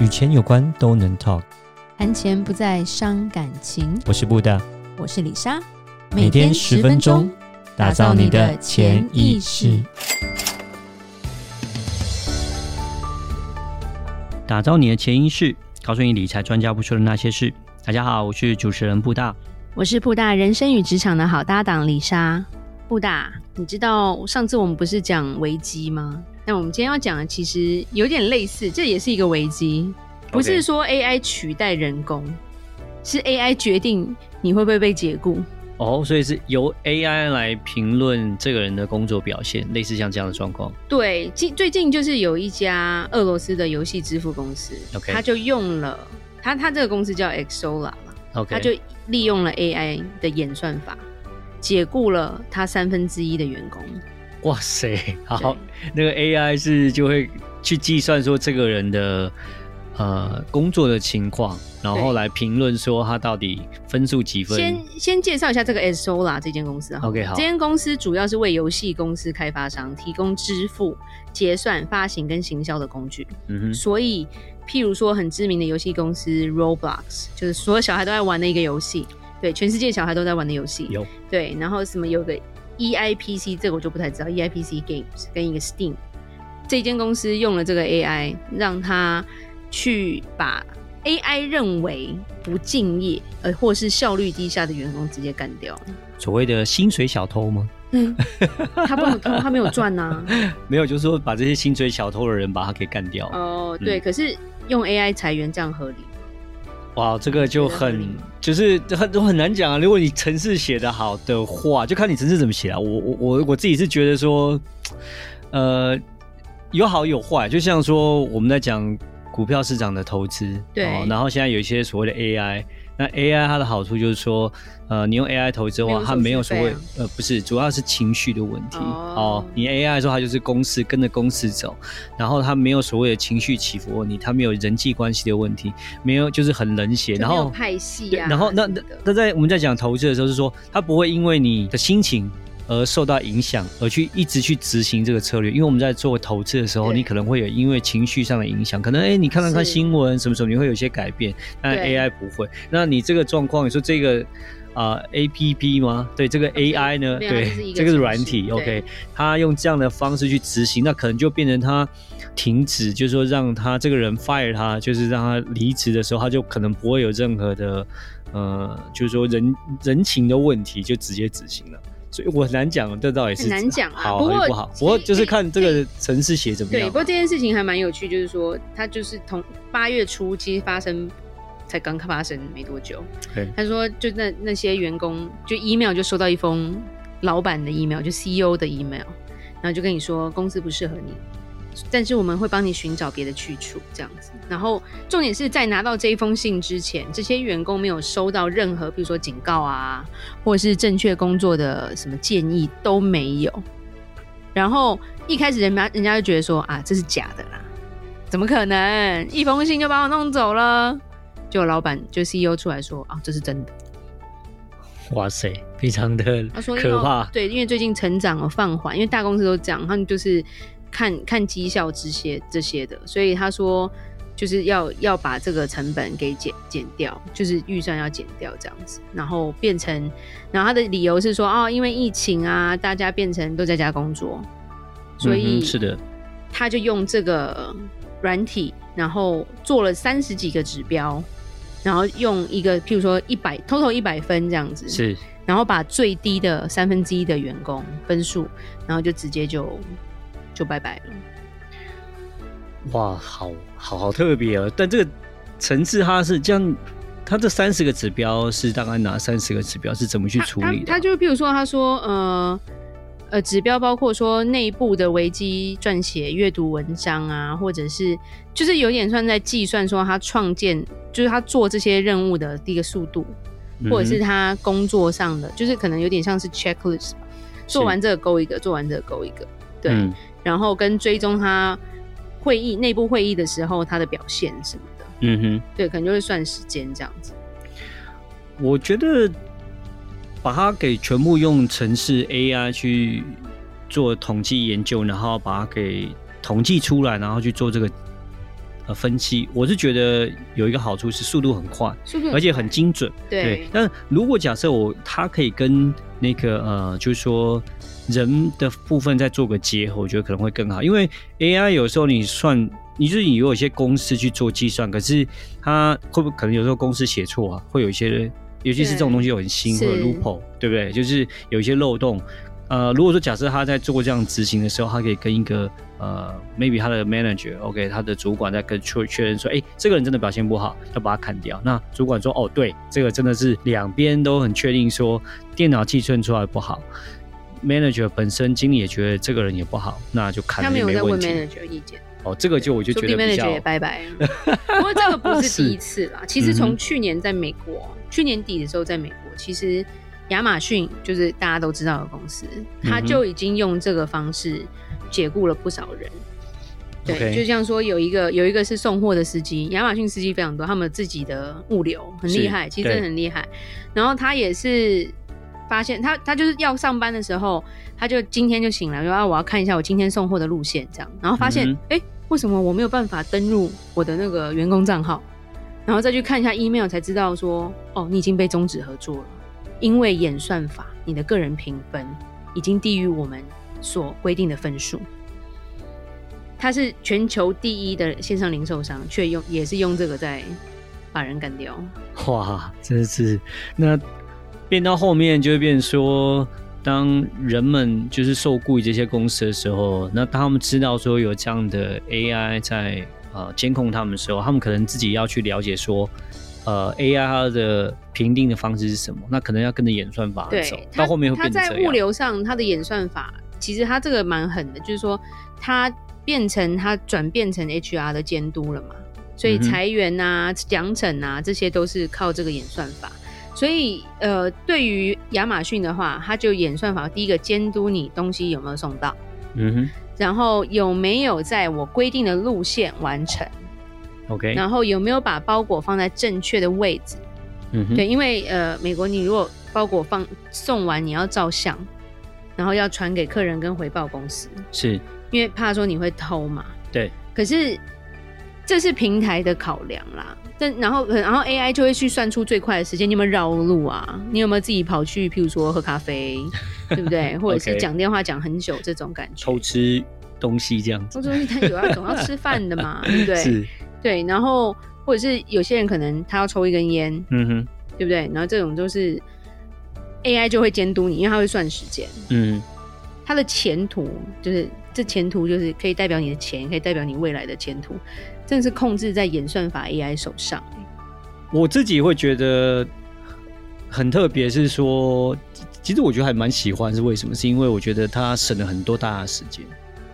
与钱有关都能 talk，谈钱不再伤感情。我是布大，我是李莎，每天十分钟，打造你的潜意识，打造你的潜意识，告诉你理财专家不说的那些事。大家好，我是主持人布大，我是布大人生与职场的好搭档李莎。布大，你知道上次我们不是讲危机吗？那我们今天要讲的其实有点类似，这也是一个危机，不是说 AI 取代人工.是 AI 决定你会不会被解雇。哦，oh, 所以是由 AI 来评论这个人的工作表现，类似像这样的状况。对，近最近就是有一家俄罗斯的游戏支付公司.他就用了他他这个公司叫 Xsolla 嘛.他就利用了 AI 的演算法，解雇了他三分之一的员工。哇塞，好，那个 AI 是就会去计算说这个人的呃工作的情况，然后来评论说他到底分数几分。先先介绍一下这个 Xsolla 这间公司哈。OK，好，这间公司主要是为游戏公司开发商提供支付、结算、发行跟行销的工具。嗯哼，所以譬如说很知名的游戏公司 Roblox，就是所有小孩都在玩的一个游戏，对，全世界小孩都在玩的游戏。有，对，然后什么有个。EIPC 这个我就不太知道，EIPC Games 跟一个 Steam 这间公司用了这个 AI，让他去把 AI 认为不敬业呃或是效率低下的员工直接干掉。所谓的薪水小偷吗？嗯，他不能偷，他没有赚呐、啊。没有，就是说把这些薪水小偷的人把他给干掉。哦，对，嗯、可是用 AI 裁员这样合理？哇，这个就很就是很都很难讲啊。如果你城市写的好的话，就看你城市怎么写啊。我我我我自己是觉得说，呃，有好有坏。就像说我们在讲股票市场的投资，对、哦，然后现在有一些所谓的 AI。那 AI 它的好处就是说，呃，你用 AI 投资的话，它没有所谓，呃，不是，主要是情绪的问题。哦，哦，你 AI 的时候，它就是公司跟着公司走，然后它没有所谓的情绪起伏问题，它没有人际关系的问题，没有就是很冷血，然后派系啊，然后那那那在我们在讲投资的时候，是说它不会因为你的心情。而受到影响，而去一直去执行这个策略，因为我们在做投资的时候，你可能会有因为情绪上的影响，可能哎、欸，你看看看新闻什么什么，你会有一些改变，但 AI 不会。那你这个状况，你说这个啊、呃、APP 吗？对，这个 AI 呢？对，对这个是软体，OK，他用这样的方式去执行，那可能就变成他停止，就是说让他这个人 fire 他，就是让他离职的时候，他就可能不会有任何的呃，就是说人人情的问题，就直接执行了。所以我很难讲，这倒也是很难讲啊。不好，不过就是看这个城市写怎么样。对，不过这件事情还蛮有趣，就是说他就是从八月初其实发生，才刚发生没多久。对他说就那那些员工就 email 就收到一封老板的 email，就 CEO 的 email，然后就跟你说公司不适合你。但是我们会帮你寻找别的去处，这样子。然后重点是在拿到这一封信之前，这些员工没有收到任何，比如说警告啊，或者是正确工作的什么建议都没有。然后一开始人家人家就觉得说啊，这是假的啦，怎么可能？一封信就把我弄走了？就老板就 CEO 出来说啊，这是真的。哇塞，非常的可怕。对，因为最近成长了放缓，因为大公司都这样，他们就是。看看绩效这些这些的，所以他说就是要要把这个成本给减减掉，就是预算要减掉这样子，然后变成，然后他的理由是说哦，因为疫情啊，大家变成都在家工作，所以是的，他就用这个软体，然后做了三十几个指标，然后用一个譬如说一百，total 一百分这样子，是，然后把最低的三分之一的员工分数，然后就直接就。就拜拜了。哇，好好好特别哦！但这个层次它是这样，它这三十个指标是大概哪三十个指标是怎么去处理的？他就比如说，他说，呃呃，指标包括说内部的危机撰写、阅读文章啊，或者是就是有点算在计算说他创建，就是他做这些任务的第一个速度，或者是他工作上的，就是可能有点像是 checklist 吧，做完这个勾一个，做完这个勾一个，对。嗯然后跟追踪他会议内部会议的时候他的表现什么的，嗯哼，对，可能就会算时间这样子。我觉得把它给全部用城市 AI 去做统计研究，然后把它给统计出来，然后去做这个呃分析，我是觉得有一个好处是速度很快，速度而且很精准。对，对，但如果假设我它可以跟那个呃，就是说人的部分再做个结合，我觉得可能会更好。因为 AI 有时候你算，你就是你有一些公式去做计算，可是它会不会可能有时候公式写错啊？会有一些，尤其是这种东西有很新或者 loophole，对不对？就是有一些漏洞。呃，如果说假设他在做这样执行的时候，他可以跟一个呃，maybe 他的 manager，OK，、okay, 他的主管在跟确确认说，哎，这个人真的表现不好，要把他砍掉。那主管说，哦，对，这个真的是两边都很确定说电脑计算出来不好，manager 本身经理也觉得这个人也不好，那就砍了也没问题。他没有在问 manager 意见。哦，这个就我就觉得比较。manager 也拜拜。不过这个不是第一次啦，其实从去年在美国，嗯、去年底的时候在美国，其实。亚马逊就是大家都知道的公司，他就已经用这个方式解雇了不少人。对.就像说有一个有一个是送货的司机，亚马逊司机非常多，他们自己的物流很厉害，其实真的很厉害。然后他也是发现他他就是要上班的时候，他就今天就醒来说啊，我要看一下我今天送货的路线这样，然后发现哎、嗯欸，为什么我没有办法登录我的那个员工账号，然后再去看一下 email 才知道说哦，你已经被终止合作了。因为演算法，你的个人评分已经低于我们所规定的分数。它是全球第一的线上零售商，却用也是用这个在把人干掉。哇，真的是那变到后面就会变成说，当人们就是受雇于这些公司的时候，那当他们知道说有这样的 AI 在呃监控他们的时候，他们可能自己要去了解说。呃，AI 它的评定的方式是什么？那可能要跟着演算法走，到后面会变成在物流上，它的演算法其实它这个蛮狠的，就是说它变成它转变成 HR 的监督了嘛，所以裁员啊、奖惩啊这些都是靠这个演算法。所以呃，对于亚马逊的话，它就演算法第一个监督你东西有没有送到，嗯哼，然后有没有在我规定的路线完成。OK，然后有没有把包裹放在正确的位置？嗯哼，对，因为呃，美国你如果包裹放送完，你要照相，然后要传给客人跟回报公司，是因为怕说你会偷嘛。对，可是这是平台的考量啦。但然后然后 AI 就会去算出最快的时间，你有没有绕路啊？你有没有自己跑去，譬如说喝咖啡，对不对？或者是讲电话讲很久这种感觉，偷吃东西这样子。偷吃东西他有要总要吃饭的嘛，对不对？是。对，然后或者是有些人可能他要抽一根烟，嗯哼，对不对？然后这种都是 AI 就会监督你，因为它会算时间，嗯，它的前途就是这前途就是可以代表你的钱，可以代表你未来的前途，真的是控制在演算法 AI 手上。我自己会觉得很特别，是说，其实我觉得还蛮喜欢，是为什么？是因为我觉得它省了很多大的时间，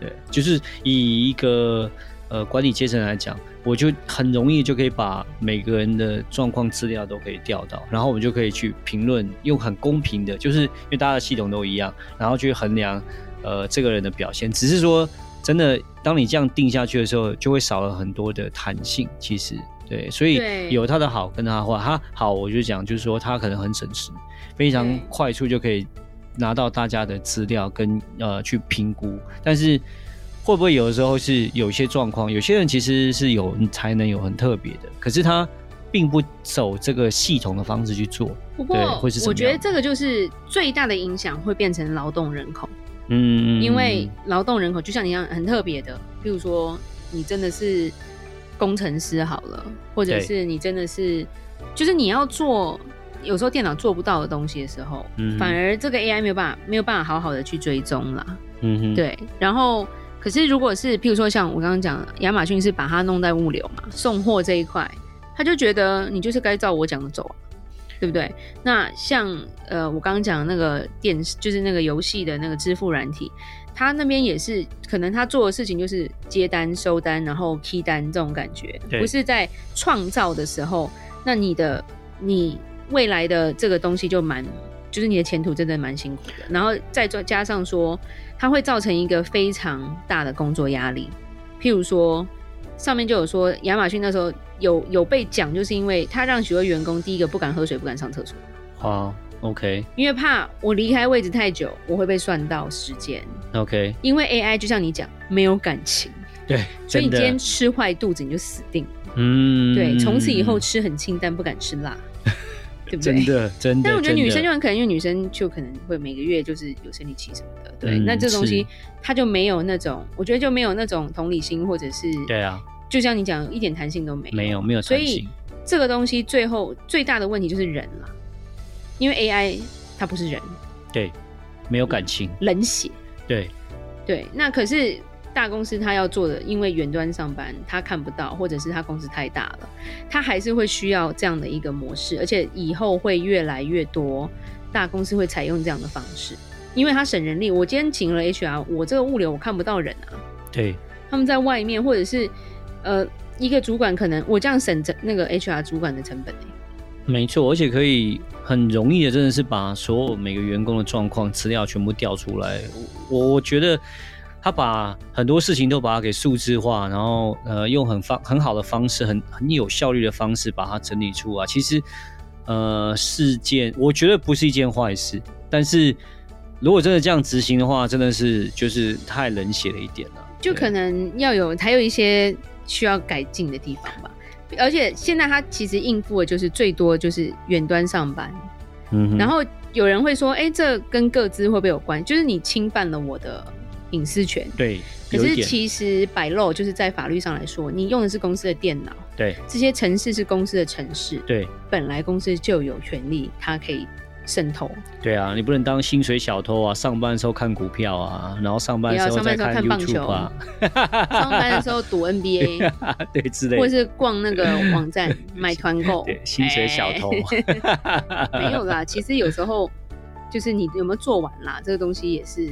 对，就是以一个。呃，管理阶层来讲，我就很容易就可以把每个人的状况资料都可以调到，然后我们就可以去评论，用很公平的，就是因为大家的系统都一样，然后去衡量呃这个人的表现。只是说，真的，当你这样定下去的时候，就会少了很多的弹性。其实，对，所以有他的好跟他的坏，他好我就讲，就是说他可能很省时，非常快速就可以拿到大家的资料跟呃去评估，但是。会不会有的时候是有一些状况，有些人其实是有才能有很特别的，可是他并不走这个系统的方式去做。不过，我觉得这个就是最大的影响会变成劳动人口。嗯，因为劳动人口就像你一样很特别的，譬如说你真的是工程师好了，或者是你真的是，就是你要做有时候电脑做不到的东西的时候，嗯，反而这个 AI 没有办法没有办法好好的去追踪啦。嗯哼，对，然后。可是，如果是譬如说像我刚刚讲，亚马逊是把它弄在物流嘛，送货这一块，他就觉得你就是该照我讲的走啊，对不对？那像呃，我刚刚讲的那个电视，就是那个游戏的那个支付软体，他那边也是可能他做的事情就是接单、收单，然后 key 单这种感觉，不是在创造的时候，那你的你未来的这个东西就蛮，就是你的前途真的蛮辛苦的，然后再再加上说。它会造成一个非常大的工作压力，譬如说，上面就有说亚马逊那时候有有被讲，就是因为他让许多员工第一个不敢喝水，不敢上厕所。好，OK。因为怕我离开位置太久，我会被算到时间。OK。因为 AI 就像你讲，没有感情。对，所以你今天吃坏肚子，你就死定。嗯，对，从此以后吃很清淡，不敢吃辣，对不对？真的，真的。但我觉得女生就很可能，因为女生就可能会每个月就是有生理期什么的，对。嗯、那这东西它就没有那种，我觉得就没有那种同理心，或者是对啊，就像你讲，一点弹性都没有，没有，没有弹性。所以这个东西最后最大的问题就是人了，因为 AI 它不是人，对，没有感情，冷血，对，对。那可是。大公司他要做的，因为远端上班他看不到，或者是他公司太大了，他还是会需要这样的一个模式，而且以后会越来越多大公司会采用这样的方式，因为它省人力。我今天请了 HR，我这个物流我看不到人啊，对，他们在外面，或者是呃一个主管可能我这样省着那个 HR 主管的成本。没错，而且可以很容易的，真的是把所有每个员工的状况资料全部调出来，我我觉得。他把很多事情都把它给数字化，然后呃，用很方很好的方式，很很有效率的方式把它整理出来。其实，呃，事件我觉得不是一件坏事。但是如果真的这样执行的话，真的是就是太冷血了一点了。就可能要有还有一些需要改进的地方吧。而且现在他其实应付的就是最多就是远端上班。嗯。然后有人会说，哎，这跟各资会不会有关？就是你侵犯了我的。隐私权对，可是其实摆漏就是在法律上来说，你用的是公司的电脑，对，这些城市是公司的城市，对，本来公司就有权利，它可以渗透。对啊，你不能当薪水小偷啊，上班的时候看股票啊，然后上班的时候在看 YouTube 啊，上班的时候赌 NBA，对之类，或者是逛那个网站 买团购，对，薪水小偷。没有啦，其实有时候就是你有没有做完啦，这个东西也是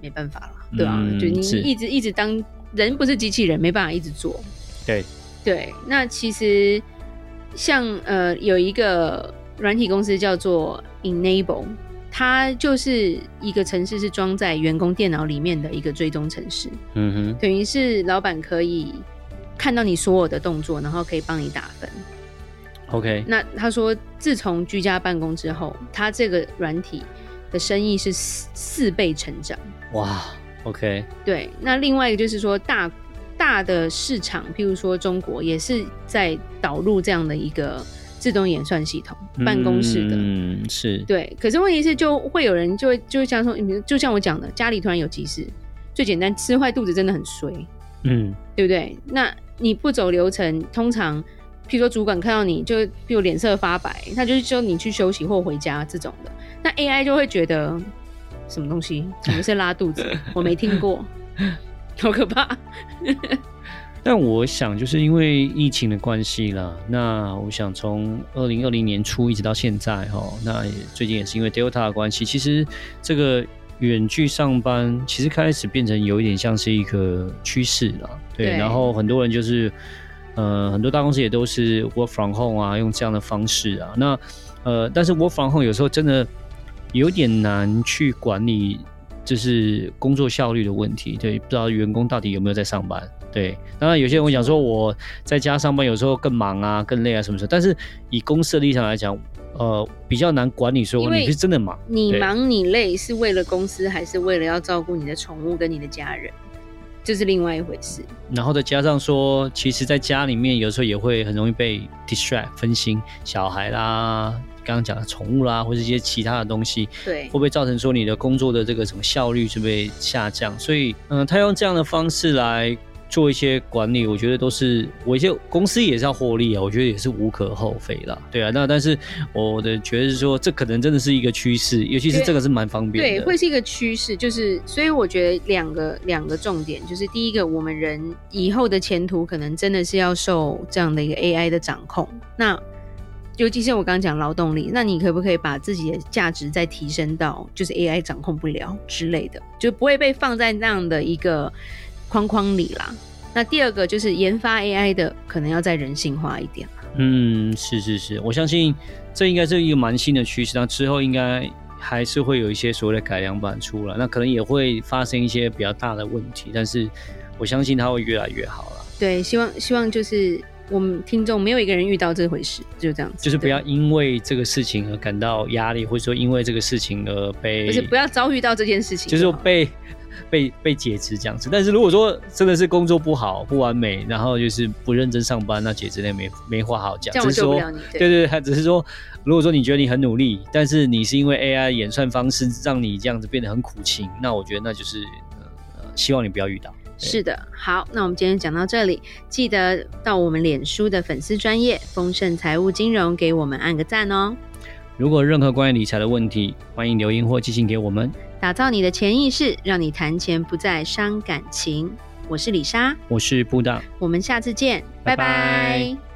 没办法了。对啊，嗯、就你一直一直当人不是机器人，没办法一直做。对对，那其实像呃有一个软体公司叫做 Enable，它就是一个城市是装在员工电脑里面的一个追踪城市。嗯哼，等于是老板可以看到你所有的动作，然后可以帮你打分。OK，那他说自从居家办公之后，他这个软体的生意是四四倍成长。哇！OK，对，那另外一个就是说大，大大的市场，譬如说中国，也是在导入这样的一个自动演算系统，嗯、办公室的，嗯，是对。可是问题是，就会有人就会就像说，就像我讲的，家里突然有急事，最简单，吃坏肚子真的很衰，嗯，对不对？那你不走流程，通常譬如说主管看到你就譬如脸色发白，他就是说你去休息或回家这种的，那 AI 就会觉得。什么东西？什么是拉肚子？我没听过，好可怕。但我想，就是因为疫情的关系啦。那我想从二零二零年初一直到现在，哈，那最近也是因为 Delta 的关系，其实这个远距上班其实开始变成有一点像是一个趋势了。对，对，然后很多人就是，呃，很多大公司也都是 Work from Home 啊，用这样的方式啊。那呃，但是 Work from Home 有时候真的。有点难去管理，就是工作效率的问题。对，不知道员工到底有没有在上班。对，当然有些人会讲说我在家上班有时候更忙啊、更累啊什么什么。但是以公司的立场来讲，呃，比较难管理。说你是真的忙，你忙你累是为了公司，还是为了要照顾你的宠物跟你的家人？这是另外一回事。然后再加上说，其实在家里面有时候也会很容易被 distract 分心，小孩啦。刚刚讲的宠物啦，或者一些其他的东西，对，会不会造成说你的工作的这个什么效率是被下降？所以，嗯，他用这样的方式来做一些管理，我觉得都是我一些公司也是要获利啊，我觉得也是无可厚非啦。对啊，那但是我的觉得是说，这可能真的是一个趋势，尤其是这个是蛮方便的，对，会是一个趋势。就是，所以我觉得两个两个重点，就是第一个，我们人以后的前途可能真的是要受这样的一个 AI 的掌控。那尤其是我刚刚讲劳动力，那你可不可以把自己的价值再提升到就是 AI 掌控不了之类的，就不会被放在那样的一个框框里啦。那第二个就是研发 AI 的可能要再人性化一点。嗯，是是是，我相信这应该是一个蛮新的趋势。那之后应该还是会有一些所谓的改良版出来，那可能也会发生一些比较大的问题，但是我相信它会越来越好了。对，希望希望就是。我们听众没有一个人遇到这回事，就这样子。就是不要因为这个事情而感到压力，或者说因为这个事情而被，不是不要遭遇到这件事情，就是被被被解职这样子。但是如果说真的是工作不好、不完美，然后就是不认真上班，那解职那没没话好讲。只是说，对对对，他只是说，如果说你觉得你很努力，但是你是因为 AI 演算方式让你这样子变得很苦情，那我觉得那就是呃，希望你不要遇到。是的，好，那我们今天讲到这里，记得到我们脸书的粉丝专业丰盛财务金融给我们按个赞哦。如果任何关于理财的问题，欢迎留言或寄信给我们。打造你的潜意识，让你谈钱不再伤感情。我是李莎，我是布大，我们下次见，拜拜。拜拜。